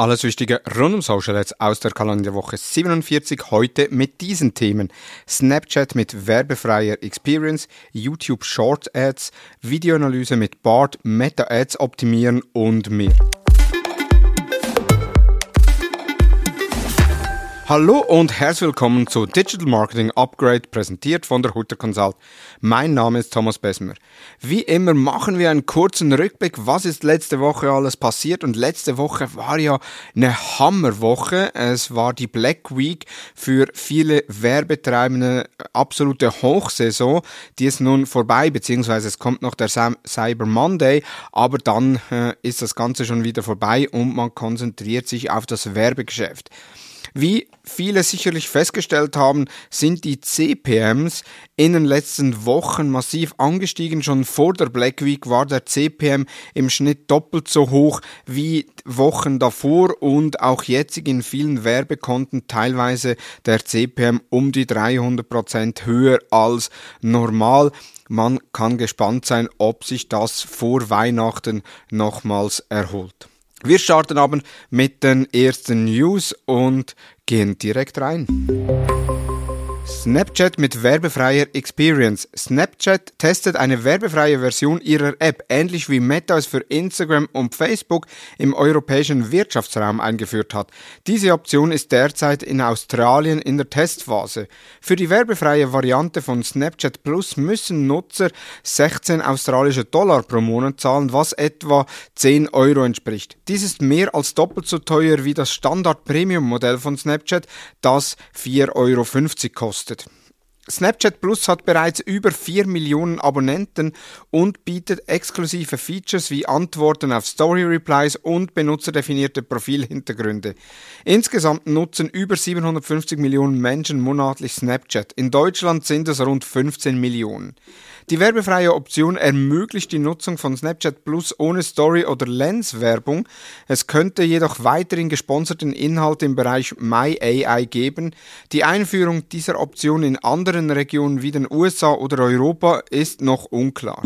Alles Wichtige rund um Social Ads aus der Kalenderwoche 47 heute mit diesen Themen. Snapchat mit werbefreier Experience, YouTube Short Ads, Videoanalyse mit BART, Meta Ads optimieren und mehr. Hallo und herzlich willkommen zu Digital Marketing Upgrade, präsentiert von der Hutter Consult. Mein Name ist Thomas Besmer. Wie immer machen wir einen kurzen Rückblick, was ist letzte Woche alles passiert und letzte Woche war ja eine Hammerwoche. Es war die Black Week für viele Werbetreibende absolute Hochsaison. Die ist nun vorbei, beziehungsweise es kommt noch der Cyber Monday, aber dann äh, ist das Ganze schon wieder vorbei und man konzentriert sich auf das Werbegeschäft. Wie viele sicherlich festgestellt haben, sind die CPMs in den letzten Wochen massiv angestiegen. Schon vor der Black Week war der CPM im Schnitt doppelt so hoch wie Wochen davor und auch jetzt in vielen Werbekonten teilweise der CPM um die 300 Prozent höher als normal. Man kann gespannt sein, ob sich das vor Weihnachten nochmals erholt. Wir starten aber mit den ersten News und gehen direkt rein. Snapchat mit werbefreier Experience. Snapchat testet eine werbefreie Version ihrer App, ähnlich wie Meta es für Instagram und Facebook im europäischen Wirtschaftsraum eingeführt hat. Diese Option ist derzeit in Australien in der Testphase. Für die werbefreie Variante von Snapchat Plus müssen Nutzer 16 australische Dollar pro Monat zahlen, was etwa 10 Euro entspricht. Dies ist mehr als doppelt so teuer wie das Standard Premium Modell von Snapchat, das 4,50 Euro kostet kostet. Snapchat Plus hat bereits über 4 Millionen Abonnenten und bietet exklusive Features wie Antworten auf Story Replies und benutzerdefinierte Profilhintergründe. Insgesamt nutzen über 750 Millionen Menschen monatlich Snapchat. In Deutschland sind es rund 15 Millionen. Die werbefreie Option ermöglicht die Nutzung von Snapchat Plus ohne Story- oder Lens-Werbung. Es könnte jedoch weiterhin gesponserten Inhalt im Bereich My AI geben. Die Einführung dieser Option in anderen Regionen wie den USA oder Europa ist noch unklar.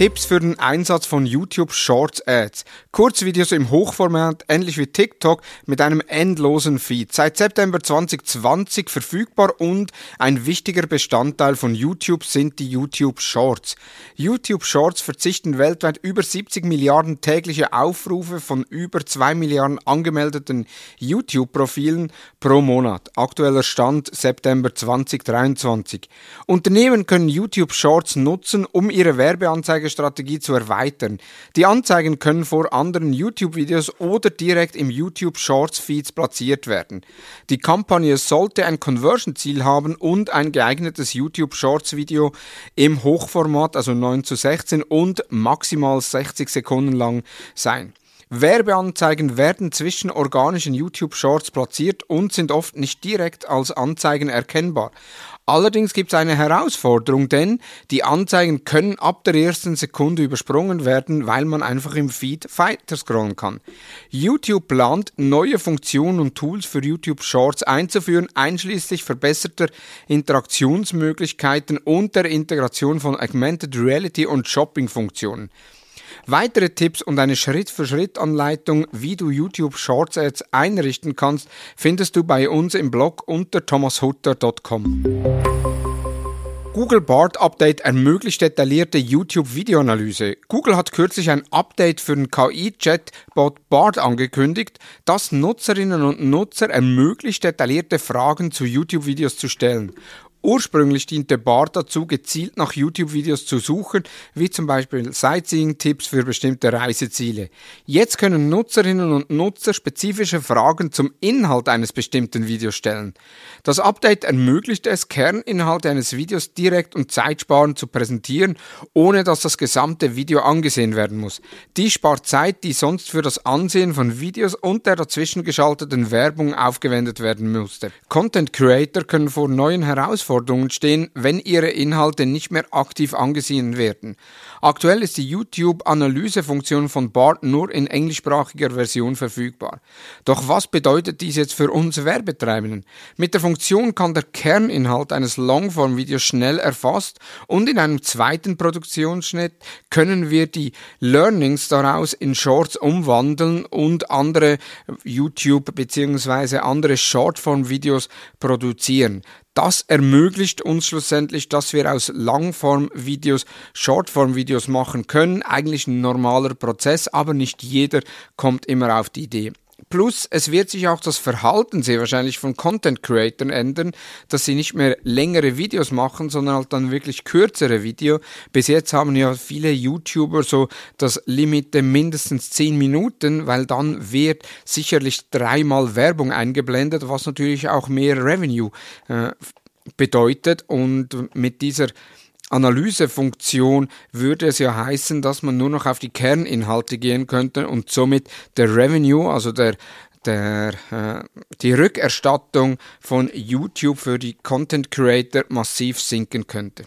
Tipps für den Einsatz von YouTube Shorts Ads. Kurzvideos im Hochformat, ähnlich wie TikTok, mit einem endlosen Feed. Seit September 2020 verfügbar und ein wichtiger Bestandteil von YouTube sind die YouTube Shorts. YouTube Shorts verzichten weltweit über 70 Milliarden tägliche Aufrufe von über 2 Milliarden angemeldeten YouTube-Profilen pro Monat. Aktueller Stand September 2023. Unternehmen können YouTube Shorts nutzen, um ihre Werbeanzeige Strategie zu erweitern. Die Anzeigen können vor anderen YouTube-Videos oder direkt im YouTube Shorts Feeds platziert werden. Die Kampagne sollte ein Conversion-Ziel haben und ein geeignetes YouTube Shorts Video im Hochformat, also 9 zu 16 und maximal 60 Sekunden lang sein. Werbeanzeigen werden zwischen organischen YouTube Shorts platziert und sind oft nicht direkt als Anzeigen erkennbar. Allerdings gibt es eine Herausforderung, denn die Anzeigen können ab der ersten Sekunde übersprungen werden, weil man einfach im Feed weiter scrollen kann. YouTube plant, neue Funktionen und Tools für YouTube Shorts einzuführen, einschließlich verbesserter Interaktionsmöglichkeiten und der Integration von Augmented Reality und Shopping-Funktionen. Weitere Tipps und eine Schritt-für-Schritt-Anleitung, wie du YouTube Shorts Ads einrichten kannst, findest du bei uns im Blog unter thomashutter.com. Google Bart Update ermöglicht detaillierte YouTube-Videoanalyse. Google hat kürzlich ein Update für den KI-Chatbot Bart angekündigt, das Nutzerinnen und Nutzer ermöglicht, detaillierte Fragen zu YouTube-Videos zu stellen. Ursprünglich diente BART dazu, gezielt nach YouTube-Videos zu suchen, wie zum Beispiel Sightseeing-Tipps für bestimmte Reiseziele. Jetzt können Nutzerinnen und Nutzer spezifische Fragen zum Inhalt eines bestimmten Videos stellen. Das Update ermöglicht es, Kerninhalte eines Videos direkt und zeitsparend zu präsentieren, ohne dass das gesamte Video angesehen werden muss. Dies spart Zeit, die sonst für das Ansehen von Videos und der dazwischen geschalteten Werbung aufgewendet werden musste. Content Creator können vor neuen Herausforderungen Herausforderungen stehen, wenn ihre Inhalte nicht mehr aktiv angesehen werden. Aktuell ist die YouTube-Analysefunktion von BART nur in englischsprachiger Version verfügbar. Doch was bedeutet dies jetzt für uns Werbetreibenden? Mit der Funktion kann der Kerninhalt eines Longform-Videos schnell erfasst und in einem zweiten Produktionsschnitt können wir die Learnings daraus in Shorts umwandeln und andere YouTube bzw. andere Shortform-Videos produzieren. Das ermöglicht uns schlussendlich, dass wir aus Langform-Videos Shortform-Videos machen können. Eigentlich ein normaler Prozess, aber nicht jeder kommt immer auf die Idee. Plus, es wird sich auch das Verhalten sehr wahrscheinlich von Content Creators ändern, dass sie nicht mehr längere Videos machen, sondern halt dann wirklich kürzere Videos. Bis jetzt haben ja viele YouTuber so das Limit mindestens 10 Minuten, weil dann wird sicherlich dreimal Werbung eingeblendet, was natürlich auch mehr Revenue äh, bedeutet und mit dieser Analysefunktion würde es ja heißen, dass man nur noch auf die Kerninhalte gehen könnte und somit der Revenue, also der der, äh, die Rückerstattung von YouTube für die Content Creator massiv sinken könnte.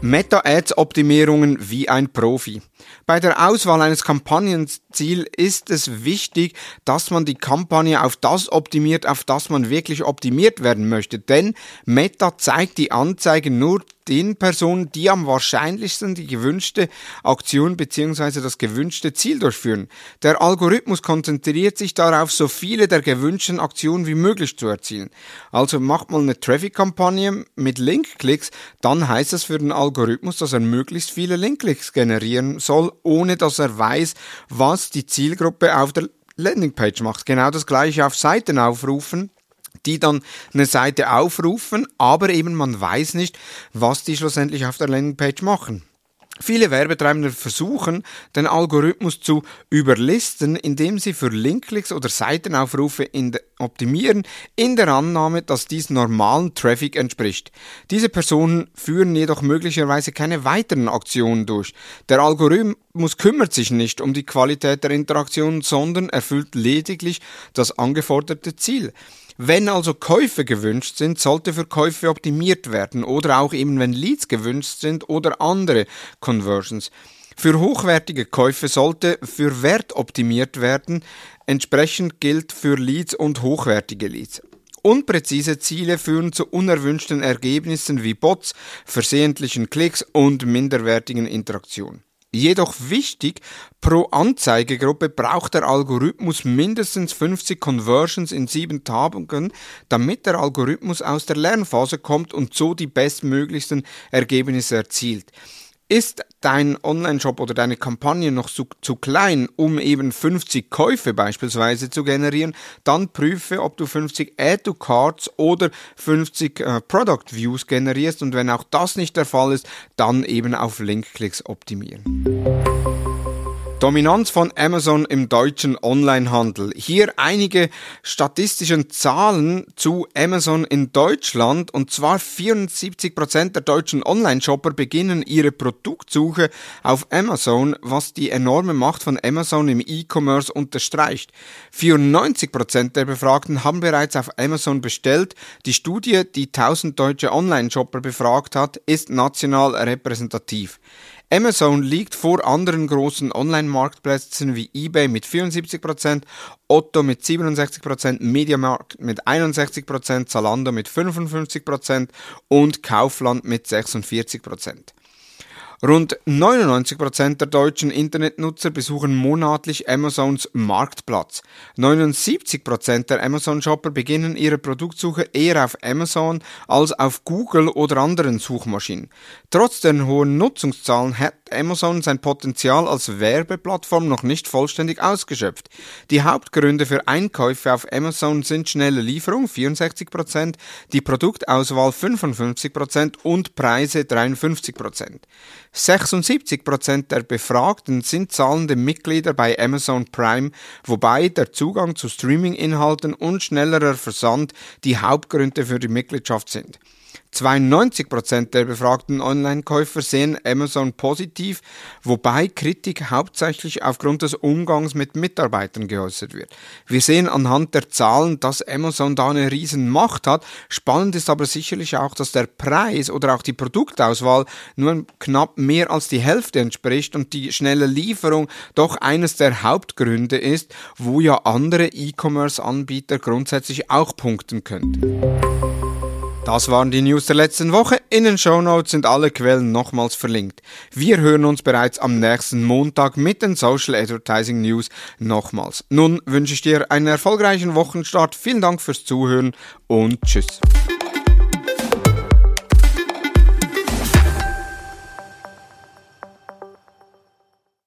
Meta-Ads-Optimierungen wie ein Profi. Bei der Auswahl eines Kampagnenziels ist es wichtig, dass man die Kampagne auf das optimiert, auf das man wirklich optimiert werden möchte. Denn Meta zeigt die Anzeige nur den Personen, die am wahrscheinlichsten die gewünschte Aktion bzw. das gewünschte Ziel durchführen. Der Algorithmus konzentriert sich darauf, so viele der gewünschten Aktionen wie möglich zu erzielen. Also macht man eine Traffic-Kampagne mit Link-Klicks, dann heißt das für den Algorithmus, dass er möglichst viele Link-Klicks generieren soll, ohne dass er weiß, was die Zielgruppe auf der Landingpage macht. Genau das gleiche auf Seiten aufrufen die dann eine Seite aufrufen, aber eben man weiß nicht, was die schlussendlich auf der Landingpage machen. Viele Werbetreibende versuchen, den Algorithmus zu überlisten, indem sie für Linkklicks oder Seitenaufrufe in optimieren, in der Annahme, dass dies normalen Traffic entspricht. Diese Personen führen jedoch möglicherweise keine weiteren Aktionen durch. Der Algorithmus kümmert sich nicht um die Qualität der Interaktion, sondern erfüllt lediglich das angeforderte Ziel. Wenn also Käufe gewünscht sind, sollte für Käufe optimiert werden oder auch eben wenn Leads gewünscht sind oder andere Conversions. Für hochwertige Käufe sollte für Wert optimiert werden. Entsprechend gilt für Leads und hochwertige Leads. Unpräzise Ziele führen zu unerwünschten Ergebnissen wie Bots, versehentlichen Klicks und minderwertigen Interaktionen. Jedoch wichtig, pro Anzeigegruppe braucht der Algorithmus mindestens 50 Conversions in sieben Tagen, damit der Algorithmus aus der Lernphase kommt und so die bestmöglichsten Ergebnisse erzielt. Ist dein Online-Shop oder deine Kampagne noch zu, zu, klein, um eben 50 Käufe beispielsweise zu generieren, dann prüfe, ob du 50 Add-to-Cards oder 50 äh, Product Views generierst und wenn auch das nicht der Fall ist, dann eben auf Link-Klicks optimieren. Dominanz von Amazon im deutschen Onlinehandel. Hier einige statistische Zahlen zu Amazon in Deutschland und zwar 74% der deutschen Online-Shopper beginnen ihre Produktsuche auf Amazon, was die enorme Macht von Amazon im E-Commerce unterstreicht. 94% der Befragten haben bereits auf Amazon bestellt. Die Studie, die 1000 deutsche Online-Shopper befragt hat, ist national repräsentativ. Amazon liegt vor anderen großen Online-Marktplätzen wie eBay mit 74%, Otto mit 67%, Mediamarkt mit 61%, Zalando mit 55% und Kaufland mit 46%. Rund 99% der deutschen Internetnutzer besuchen monatlich Amazons Marktplatz. 79% der Amazon-Shopper beginnen ihre Produktsuche eher auf Amazon als auf Google oder anderen Suchmaschinen. Trotz der hohen Nutzungszahlen hat Amazon sein Potenzial als Werbeplattform noch nicht vollständig ausgeschöpft. Die Hauptgründe für Einkäufe auf Amazon sind schnelle Lieferung 64%, die Produktauswahl 55% und Preise 53%. 76% der Befragten sind zahlende Mitglieder bei Amazon Prime, wobei der Zugang zu Streaming-Inhalten und schnellerer Versand die Hauptgründe für die Mitgliedschaft sind. 92% der befragten Online-Käufer sehen Amazon positiv, wobei Kritik hauptsächlich aufgrund des Umgangs mit Mitarbeitern geäußert wird. Wir sehen anhand der Zahlen, dass Amazon da eine riesen Macht hat. Spannend ist aber sicherlich auch, dass der Preis oder auch die Produktauswahl nur knapp mehr als die Hälfte entspricht und die schnelle Lieferung doch eines der Hauptgründe ist, wo ja andere E-Commerce-Anbieter grundsätzlich auch punkten könnten. Das waren die News der letzten Woche. In den Show Notes sind alle Quellen nochmals verlinkt. Wir hören uns bereits am nächsten Montag mit den Social Advertising News nochmals. Nun wünsche ich dir einen erfolgreichen Wochenstart. Vielen Dank fürs Zuhören und tschüss.